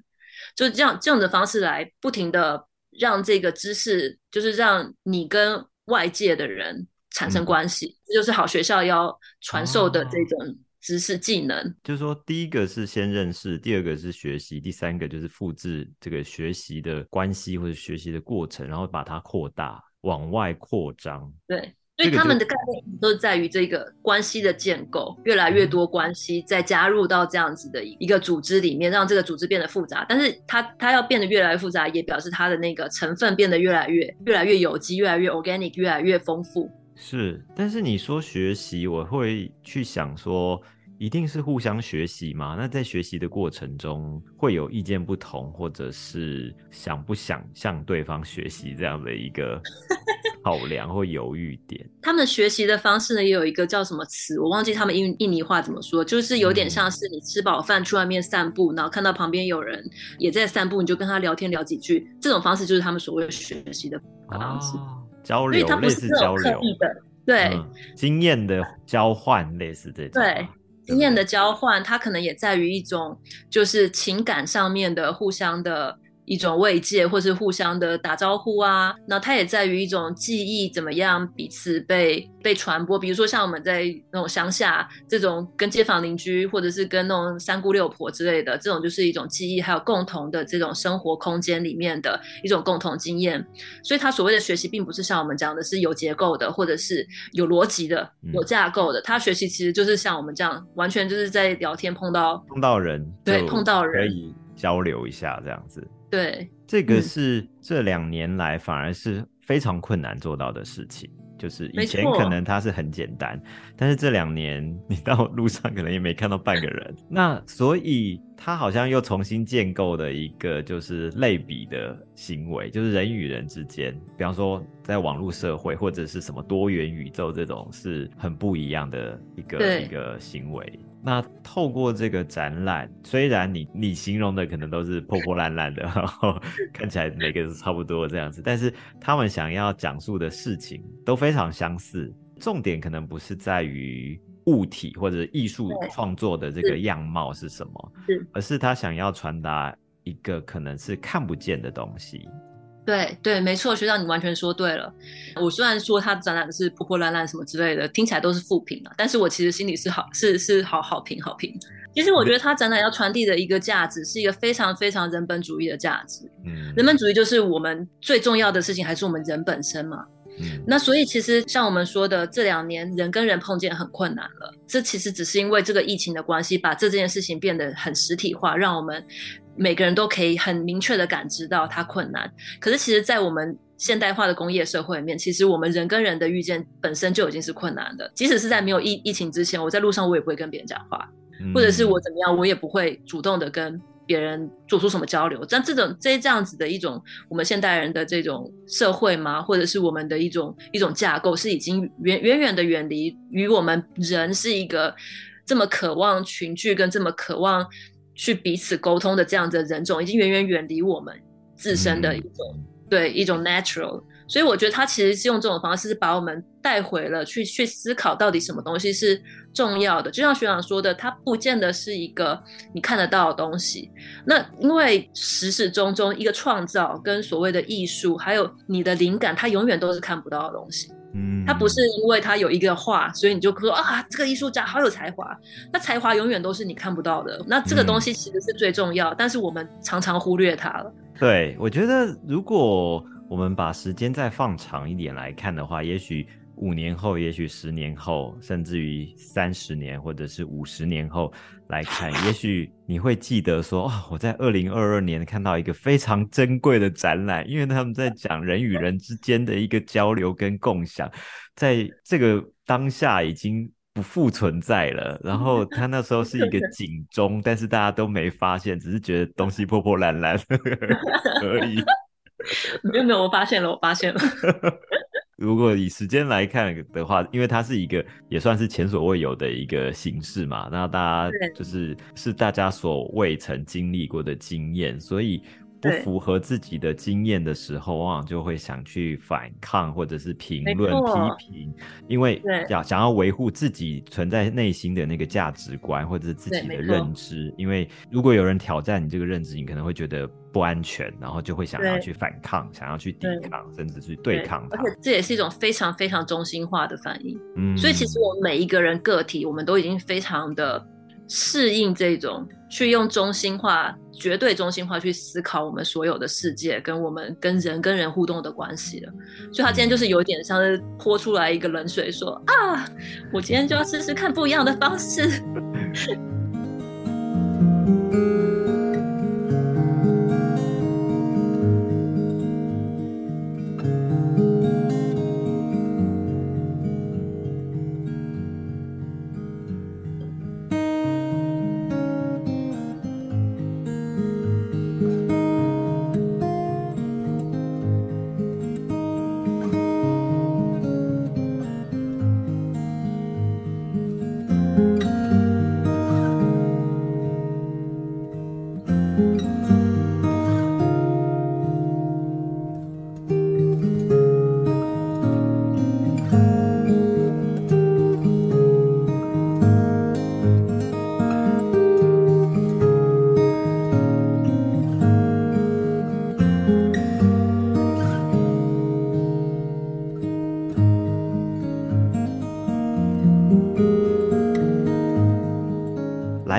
就是这样这样的方式来不停的。让这个知识，就是让你跟外界的人产生关系，这就是好学校要传授的这种知识技能。就是说，第一个是先认识，第二个是学习，第三个就是复制这个学习的关系或者学习的过程，然后把它扩大，往外扩张。对。所以他们的概念都是在于这个关系的建构，越来越多关系再加入到这样子的一个组织里面，让这个组织变得复杂。但是它它要变得越来越复杂，也表示它的那个成分变得越来越越来越有机，越来越 organic，越来越丰富。是，但是你说学习，我会去想说。一定是互相学习嘛？那在学习的过程中会有意见不同，或者是想不想向对方学习这样的一个 考量或犹豫点？他们学习的方式呢，也有一个叫什么词，我忘记他们印印尼话怎么说，就是有点像是你吃饱饭去外面散步，然后看到旁边有人也在散步，你就跟他聊天聊几句，这种方式就是他们所谓的学习的方式，交流，类似交流的，对，经验的交换，类似这种，对。经验的交换，它可能也在于一种，就是情感上面的互相的。一种慰藉，或是互相的打招呼啊，那它也在于一种记忆怎么样彼此被被传播。比如说像我们在那种乡下，这种跟街坊邻居，或者是跟那种三姑六婆之类的，这种就是一种记忆，还有共同的这种生活空间里面的一种共同经验。所以，他所谓的学习，并不是像我们讲的是有结构的，或者是有逻辑的、有架构的。他学习其实就是像我们这样，完全就是在聊天碰到碰到人，对，碰到人可以交流一下这样子。对，这个是这两年来反而是非常困难做到的事情。就是以前可能它是很简单，但是这两年你到路上可能也没看到半个人。那所以它好像又重新建构的一个就是类比的行为，就是人与人之间，比方说在网络社会或者是什么多元宇宙这种是很不一样的一个一个行为。那透过这个展览，虽然你你形容的可能都是破破烂烂的，然后看起来每个是差不多这样子，但是他们想要讲述的事情都非常相似。重点可能不是在于物体或者艺术创作的这个样貌是什么，而是他想要传达一个可能是看不见的东西。对对，没错，学长，你完全说对了。我虽然说他展览是破破烂烂什么之类的，听起来都是负评啊，但是我其实心里是好，是是好好评好评。其实我觉得他展览要传递的一个价值，是一个非常非常人本主义的价值。嗯，人本主义就是我们最重要的事情，还是我们人本身嘛。那所以其实像我们说的，这两年人跟人碰见很困难了，这其实只是因为这个疫情的关系，把这件事情变得很实体化，让我们。每个人都可以很明确的感知到它困难，可是其实，在我们现代化的工业社会里面，其实我们人跟人的遇见本身就已经是困难的。即使是在没有疫疫情之前，我在路上我也不会跟别人讲话，或者是我怎么样，我也不会主动的跟别人做出什么交流。但这种这这样子的一种我们现代人的这种社会嘛，或者是我们的一种一种架构，是已经远远远的远离与我们人是一个这么渴望群聚跟这么渴望去彼此沟通的这样的人种，已经远远远离我们自身的一种对一种 natural。所以我觉得他其实是用这种方式，是把我们带回了去去思考到底什么东西是重要的。就像学长说的，它不见得是一个你看得到的东西。那因为始始终终一个创造跟所谓的艺术，还有你的灵感，它永远都是看不到的东西。嗯，它不是因为它有一个画，所以你就说啊，这个艺术家好有才华。那才华永远都是你看不到的。那这个东西其实是最重要，但是我们常常忽略它了。对，我觉得如果。我们把时间再放长一点来看的话，也许五年后，也许十年后，甚至于三十年或者是五十年后来看，也许你会记得说，哦，我在二零二二年看到一个非常珍贵的展览，因为他们在讲人与人之间的一个交流跟共享，在这个当下已经不复存在了。然后他那时候是一个 警钟，但是大家都没发现，只是觉得东西破破烂烂 而已。没有没有，我发现了，我发现了。如果以时间来看的话，因为它是一个也算是前所未有的一个形式嘛，那大家就是是大家所未曾经历过的经验，所以。不符合自己的经验的时候，往往就会想去反抗或者是评论批评，因为要想要维护自己存在内心的那个价值观或者是自己的认知。因为如果有人挑战你这个认知，你可能会觉得不安全，然后就会想要去反抗，想要去抵抗，甚至去对抗它。而且这也是一种非常非常中心化的反应。嗯，所以其实我们每一个人个体，我们都已经非常的适应这种。去用中心化、绝对中心化去思考我们所有的世界，跟我们跟人跟人互动的关系了。所以他今天就是有点像是泼出来一个冷水，说啊，我今天就要试试看不一样的方式。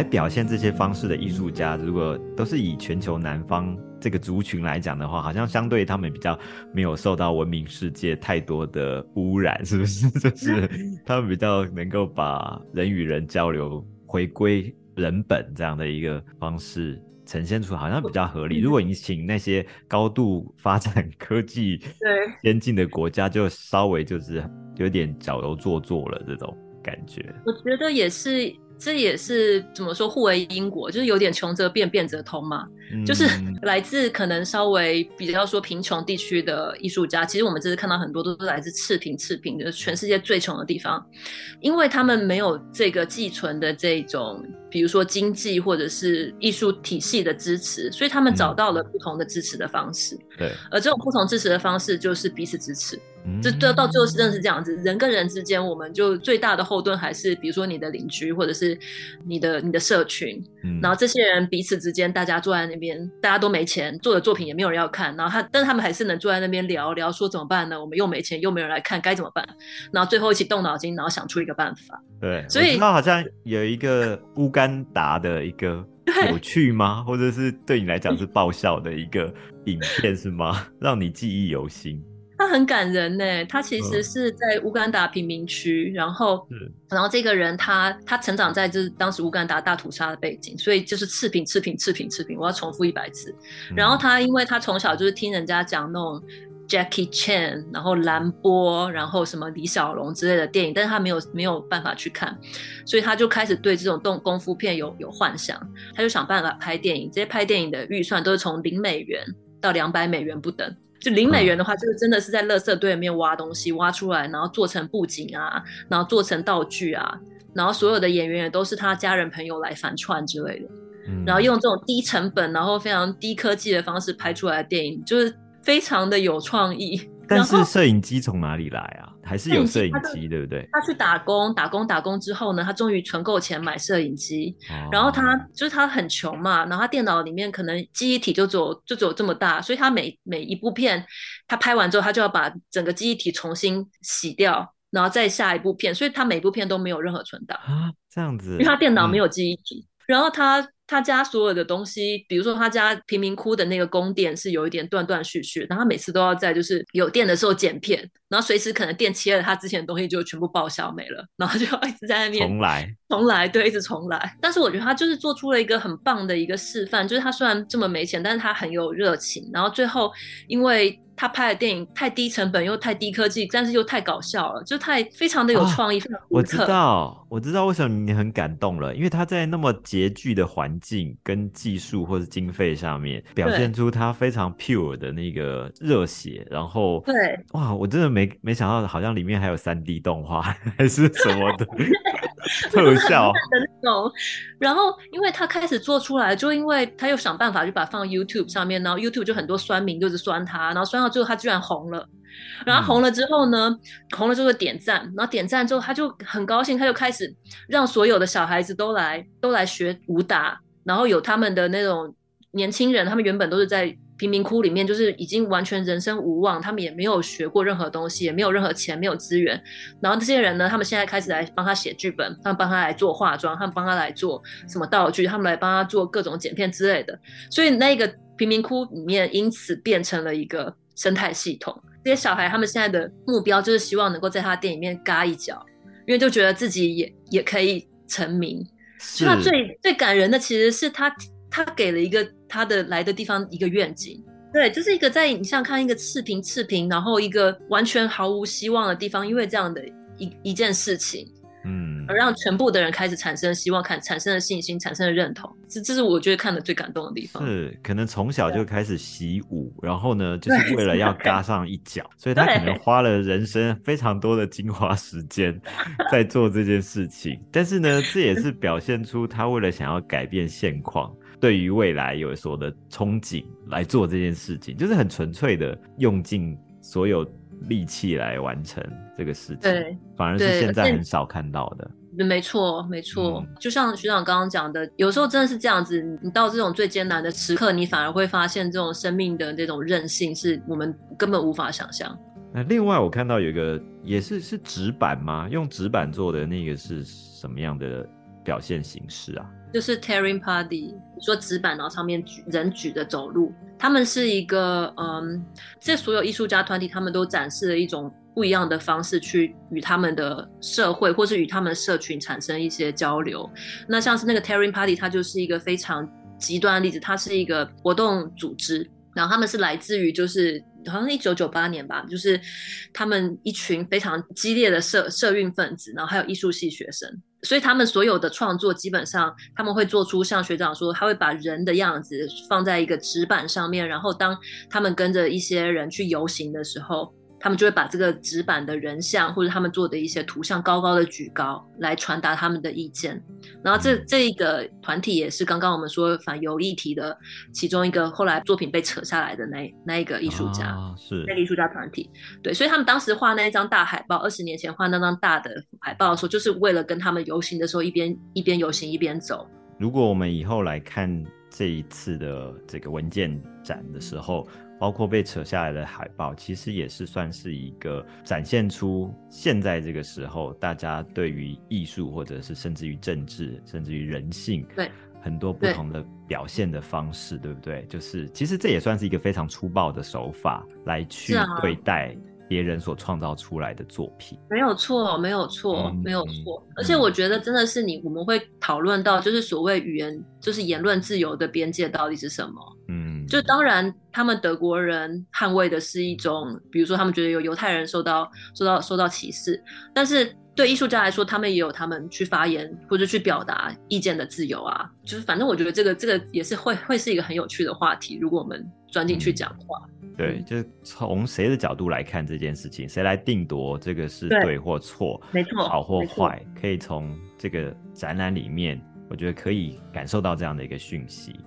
表现这些方式的艺术家，如果都是以全球南方这个族群来讲的话，好像相对他们比较没有受到文明世界太多的污染，是不是？就是他们比较能够把人与人交流回归人本这样的一个方式呈现出，好像比较合理。如果你请那些高度发展科技、对先进的国家，就稍微就是有点矫揉做作了这种感觉。我觉得也是。这也是怎么说互为因果，就是有点穷则变，变则通嘛。就是 来自可能稍微比较说贫穷地区的艺术家，其实我们这次看到很多都是来自赤贫，赤贫就是全世界最穷的地方，因为他们没有这个寄存的这种，比如说经济或者是艺术体系的支持，所以他们找到了不同的支持的方式。对，而这种不同支持的方式就是彼此支持。这到到最后是真的是这样子，人跟人之间，我们就最大的后盾还是比如说你的邻居或者是你的你的社群，然后这些人彼此之间，大家坐在那边，大家都没钱，做的作品也没有人要看，然后他但是他们还是能坐在那边聊聊，说怎么办呢？我们又没钱，又没人来看，该怎么办？然后最后一起动脑筋，然后想出一个办法。对，所以那好像有一个乌干达的一个有趣吗？或者是对你来讲是爆笑的一个影片是吗？让你记忆犹新。他很感人呢，他其实是在乌干达贫民区，然后，然后这个人他他成长在就是当时乌干达大屠杀的背景，所以就是赤贫赤贫赤贫赤贫，我要重复一百次。然后他因为他从小就是听人家讲那种 Jackie Chan，然后兰波，然后什么李小龙之类的电影，但是他没有没有办法去看，所以他就开始对这种动功夫片有有幻想，他就想办法拍电影。这些拍电影的预算都是从零美元到两百美元不等。就零美元的话，就是真的是在垃圾堆里面挖东西，挖出来，然后做成布景啊，然后做成道具啊，然后所有的演员也都是他家人朋友来反串之类的。然后用这种低成本，然后非常低科技的方式拍出来的电影，就是非常的有创意。但是摄影机从哪里来啊？还是有摄影机，对不对？他去打工，打工，打工之后呢，他终于存够钱买摄影机。然后他就是他很穷嘛，然后他电脑里面可能记忆体就只有就只有这么大，所以他每每一部片他拍完之后，他就要把整个记忆体重新洗掉，然后再下一部片，所以他每部片都没有任何存档啊，这样子，因为他电脑没有记忆体。然后他。他家所有的东西，比如说他家贫民窟的那个宫殿是有一点断断续续，然后他每次都要在就是有电的时候剪片，然后随时可能电切了，他之前的东西就全部报销没了，然后就一直在那边重来，重来，对，一直重来。但是我觉得他就是做出了一个很棒的一个示范，就是他虽然这么没钱，但是他很有热情，然后最后因为。他拍的电影太低成本又太低科技，但是又太搞笑了，就太非常的有创意，非常我知道，我知道为什么你很感动了，因为他在那么拮据的环境跟技术或者经费上面，表现出他非常 pure 的那个热血，然后对，哇，我真的没没想到，好像里面还有三 D 动画 还是什么的。特 效 的那种，然后因为他开始做出来，就因为他又想办法就把它放 YouTube 上面，然后 YouTube 就很多酸民就是酸他，然后酸到最后他居然红了，然后红了之后呢，红了之后点赞，然后点赞之后他就很高兴，他就开始让所有的小孩子都来都来学武打，然后有他们的那种年轻人，他们原本都是在。贫民窟里面就是已经完全人生无望，他们也没有学过任何东西，也没有任何钱，没有资源。然后这些人呢，他们现在开始来帮他写剧本，他们帮他来做化妆，他们帮他来做什么道具，他们来帮他做各种剪片之类的。所以那个贫民窟里面因此变成了一个生态系统。这些小孩他们现在的目标就是希望能够在他店里面嘎一脚，因为就觉得自己也也可以成名。是。他最最感人的其实是他。他给了一个他的来的地方一个愿景，对，就是一个在你像看一个赤贫赤贫，然后一个完全毫无希望的地方，因为这样的一一件事情，嗯，而让全部的人开始产生希望，看产生了信心，产生了认同，这这是我觉得看的最感动的地方。是，可能从小就开始习武，然后呢，就是为了要嘎上一脚，所以他可能花了人生非常多的精华时间 在做这件事情。但是呢，这也 是表现出他为了想要改变现况。对于未来有所的憧憬来做这件事情，就是很纯粹的用尽所有力气来完成这个事情。对，反而是现在很少看到的。没错，没错。就像学长刚刚讲的，有时候真的是这样子。你到这种最艰难的时刻，你反而会发现这种生命的这种韧性，是我们根本无法想象。那另外，我看到有一个也是是纸板吗？用纸板做的那个是什么样的表现形式啊？就是 Tearing Party，说纸板，然后上面举人举着走路。他们是一个，嗯，这所有艺术家团体，他们都展示了一种不一样的方式，去与他们的社会或是与他们社群产生一些交流。那像是那个 Tearing Party，它就是一个非常极端的例子。它是一个活动组织，然后他们是来自于就是好像一九九八年吧，就是他们一群非常激烈的社社运分子，然后还有艺术系学生。所以他们所有的创作基本上他们会做出像学长说，他会把人的样子放在一个纸板上面，然后当他们跟着一些人去游行的时候。他们就会把这个纸板的人像或者他们做的一些图像高高的举高，来传达他们的意见。然后这这一个团体也是刚刚我们说反犹议题的其中一个，后来作品被扯下来的那那一个艺术家，是那个艺术家团体。对，所以他们当时画那一张大海报，二十年前画那张大的海报的时候，就是为了跟他们游行的时候一边一边游行一边走。如果我们以后来看这一次的这个文件展的时候。包括被扯下来的海报，其实也是算是一个展现出现在这个时候大家对于艺术，或者是甚至于政治，甚至于人性，对很多不同的表现的方式，对不对？就是其实这也算是一个非常粗暴的手法来去对待别人所创造出来的作品。没有错，没有错，没有错。而且我觉得真的是你，我们会讨论到就是所谓语言，就是言论自由的边界到底是什么？嗯。就当然他们德国人捍卫的是一种，比如说他们觉得有犹太人受到受到受到歧视，但是对艺术家来说，他们也有他们去发言或者去表达意见的自由啊。就是反正我觉得这个这个也是会会是一个很有趣的话题，如果我们钻进去讲话。对，就是从谁的角度来看这件事情，谁来定夺这个是对或错，没错，好或坏，可以从这个展览里面，我觉得可以感受到这样的一个讯息。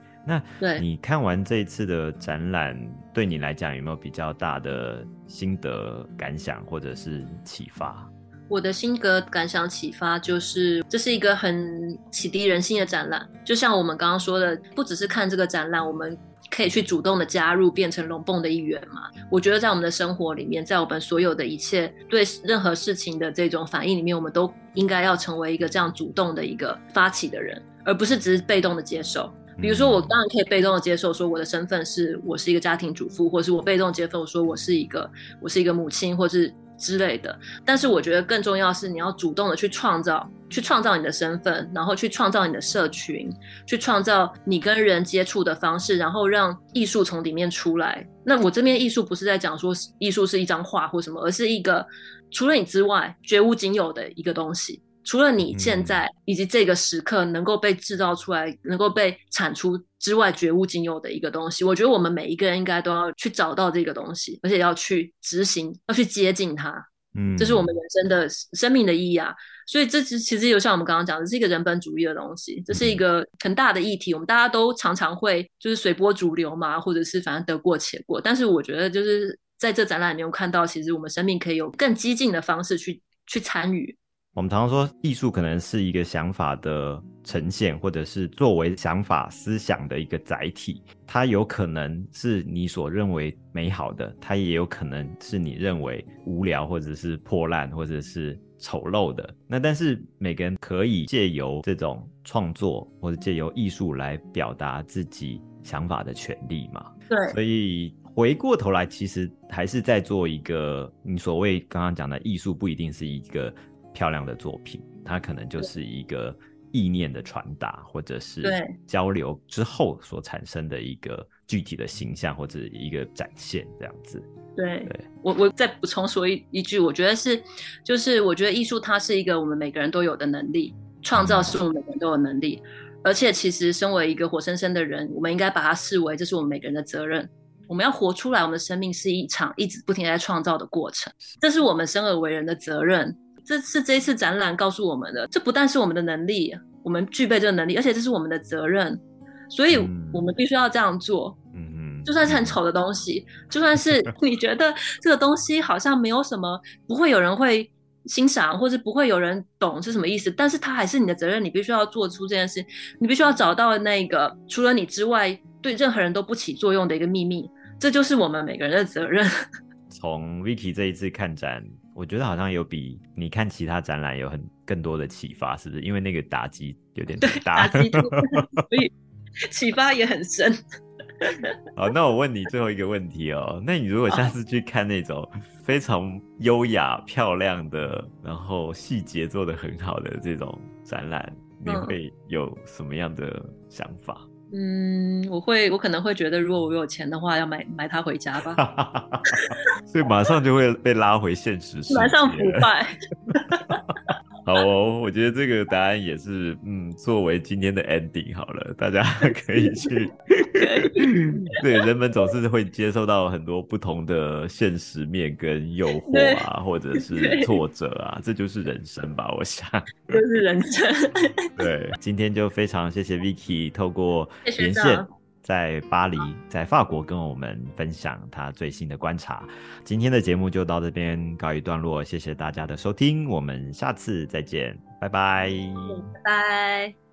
那你看完这一次的展览，对你来讲有没有比较大的心得感想或者是启发？我的心得感想启发就是，这是一个很启迪人心的展览。就像我们刚刚说的，不只是看这个展览，我们。可以去主动的加入，变成龙蹦的一员嘛？我觉得在我们的生活里面，在我们所有的一切对任何事情的这种反应里面，我们都应该要成为一个这样主动的一个发起的人，而不是只是被动的接受。比如说，我当然可以被动的接受，说我的身份是我是一个家庭主妇，或是我被动接受说我是一个我是一个母亲，或是。之类的，但是我觉得更重要是你要主动的去创造，去创造你的身份，然后去创造你的社群，去创造你跟人接触的方式，然后让艺术从里面出来。那我这边艺术不是在讲说艺术是一张画或什么，而是一个除了你之外绝无仅有的一个东西。除了你现在以及这个时刻能够被制造出来、能够被产出之外，绝无仅有的一个东西，我觉得我们每一个人应该都要去找到这个东西，而且要去执行，要去接近它。嗯，这是我们人生的生命的意义啊！所以这其其实就像我们刚刚讲的，是一个人本主义的东西，这是一个很大的议题。我们大家都常常会就是随波逐流嘛，或者是反正得过且过。但是我觉得就是在这展览里面看到，其实我们生命可以有更激进的方式去去参与。我们常常说，艺术可能是一个想法的呈现，或者是作为想法思想的一个载体。它有可能是你所认为美好的，它也有可能是你认为无聊，或者是破烂，或者是丑陋的。那但是每个人可以借由这种创作，或者借由艺术来表达自己想法的权利嘛？对。所以回过头来，其实还是在做一个你所谓刚刚讲的艺术，不一定是一个。漂亮的作品，它可能就是一个意念的传达，或者是交流之后所产生的一个具体的形象或者一个展现，这样子。对，我我再补充说一一句，我觉得是，就是我觉得艺术它是一个我们每个人都有的能力，创造是我们每个人都有能力，而且其实身为一个活生生的人，我们应该把它视为这是我们每个人的责任，我们要活出来，我们的生命是一场一直不停在创造的过程，这是我们生而为人的责任。这是这一次展览告诉我们的，这不但是我们的能力，我们具备这个能力，而且这是我们的责任，所以我们必须要这样做。嗯嗯，就算是很丑的东西，就算是 你觉得这个东西好像没有什么，不会有人会欣赏，或者不会有人懂是什么意思，但是它还是你的责任，你必须要做出这件事，你必须要找到那个除了你之外对任何人都不起作用的一个秘密，这就是我们每个人的责任。从 Vicky 这一次看展。我觉得好像有比你看其他展览有很更多的启发，是不是？因为那个打击有点大，所以启发也很深。好，那我问你最后一个问题哦，那你如果下次去看那种非常优雅、漂亮的，然后细节做的很好的这种展览，你会有什么样的想法？嗯，我会，我可能会觉得，如果我有钱的话，要买买它回家吧。所以马上就会被拉回现实，马上腐败。好哦，我觉得这个答案也是，嗯，作为今天的 ending 好了，大家 可以去。对，人们总是会接受到很多不同的现实面跟诱惑啊，或者是挫折啊，这就是人生吧，我想。就是人生。对，今天就非常谢谢 Vicky 透过连线。在巴黎，在法国跟我们分享他最新的观察。今天的节目就到这边告一段落，谢谢大家的收听，我们下次再见，拜拜，拜拜。